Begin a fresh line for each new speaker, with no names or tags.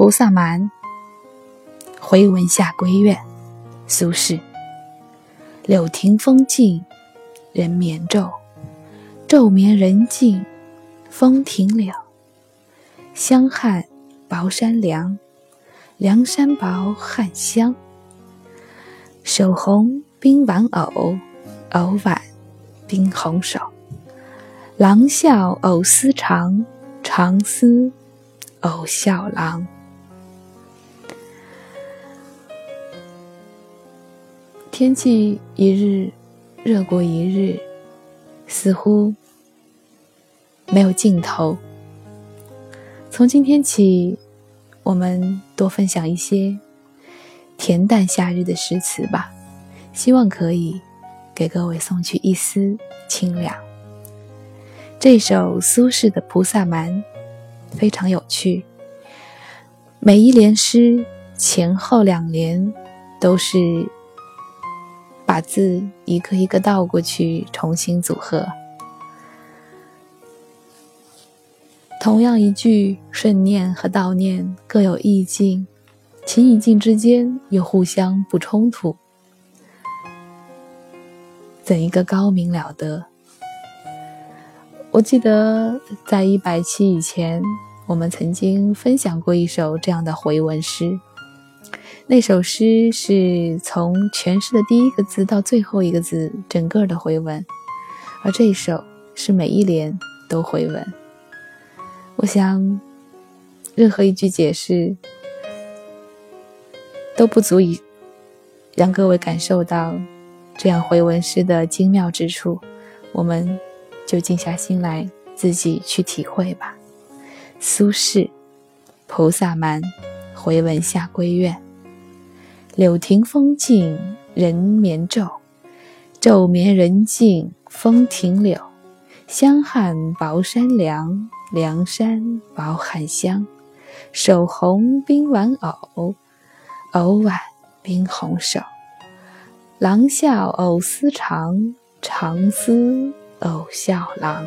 菩萨蛮·回文下闺怨，苏轼。柳庭风静，人眠昼。昼眠人静，风停柳。香汉薄山凉，凉山薄汉香。手红冰玩偶，偶挽冰红手。郎笑偶思长，长思偶笑郎。天气一日热过一日，似乎没有尽头。从今天起，我们多分享一些恬淡夏日的诗词吧，希望可以给各位送去一丝清凉。这首苏轼的《菩萨蛮》非常有趣，每一联诗前后两联都是。把字一个一个倒过去，重新组合。同样一句顺念和倒念各有意境，其意境之间又互相不冲突，怎一个高明了得！我记得在一百期以前，我们曾经分享过一首这样的回文诗。那首诗是从全诗的第一个字到最后一个字，整个的回文，而这一首是每一联都回文。我想，任何一句解释都不足以让各位感受到这样回文诗的精妙之处，我们就静下心来自己去体会吧。苏轼《菩萨蛮·回文下闺怨》。柳亭风静人眠昼，昼眠人静风停柳。香汉薄山凉，凉山薄汉香。手红冰玩偶，偶挽冰红手。郎笑偶思长，长思偶笑郎。